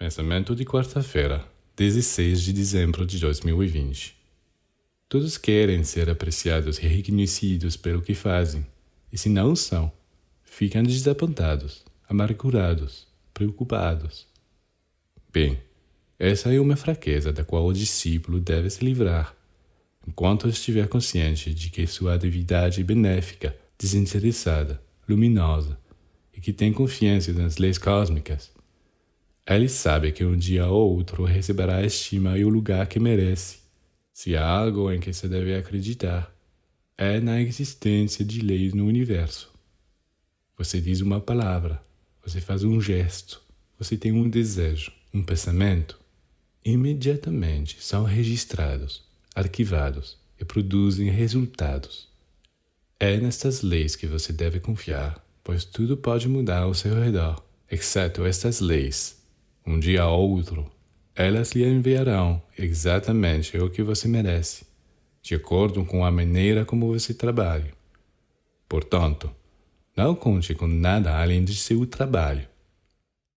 Pensamento de quarta-feira, 16 de dezembro de 2020. Todos querem ser apreciados e reconhecidos pelo que fazem, e se não são, ficam desapontados, amargurados, preocupados. Bem, essa é uma fraqueza da qual o discípulo deve se livrar, enquanto estiver consciente de que sua atividade é benéfica, desinteressada, luminosa e que tem confiança nas leis cósmicas ele sabe que um dia ou outro receberá a estima e o lugar que merece. Se há algo em que se deve acreditar, é na existência de leis no universo. Você diz uma palavra, você faz um gesto, você tem um desejo, um pensamento. Imediatamente são registrados, arquivados e produzem resultados. É nestas leis que você deve confiar, pois tudo pode mudar ao seu redor, exceto estas leis um dia ou outro, elas lhe enviarão exatamente o que você merece, de acordo com a maneira como você trabalha. Portanto, não conte com nada além de seu trabalho.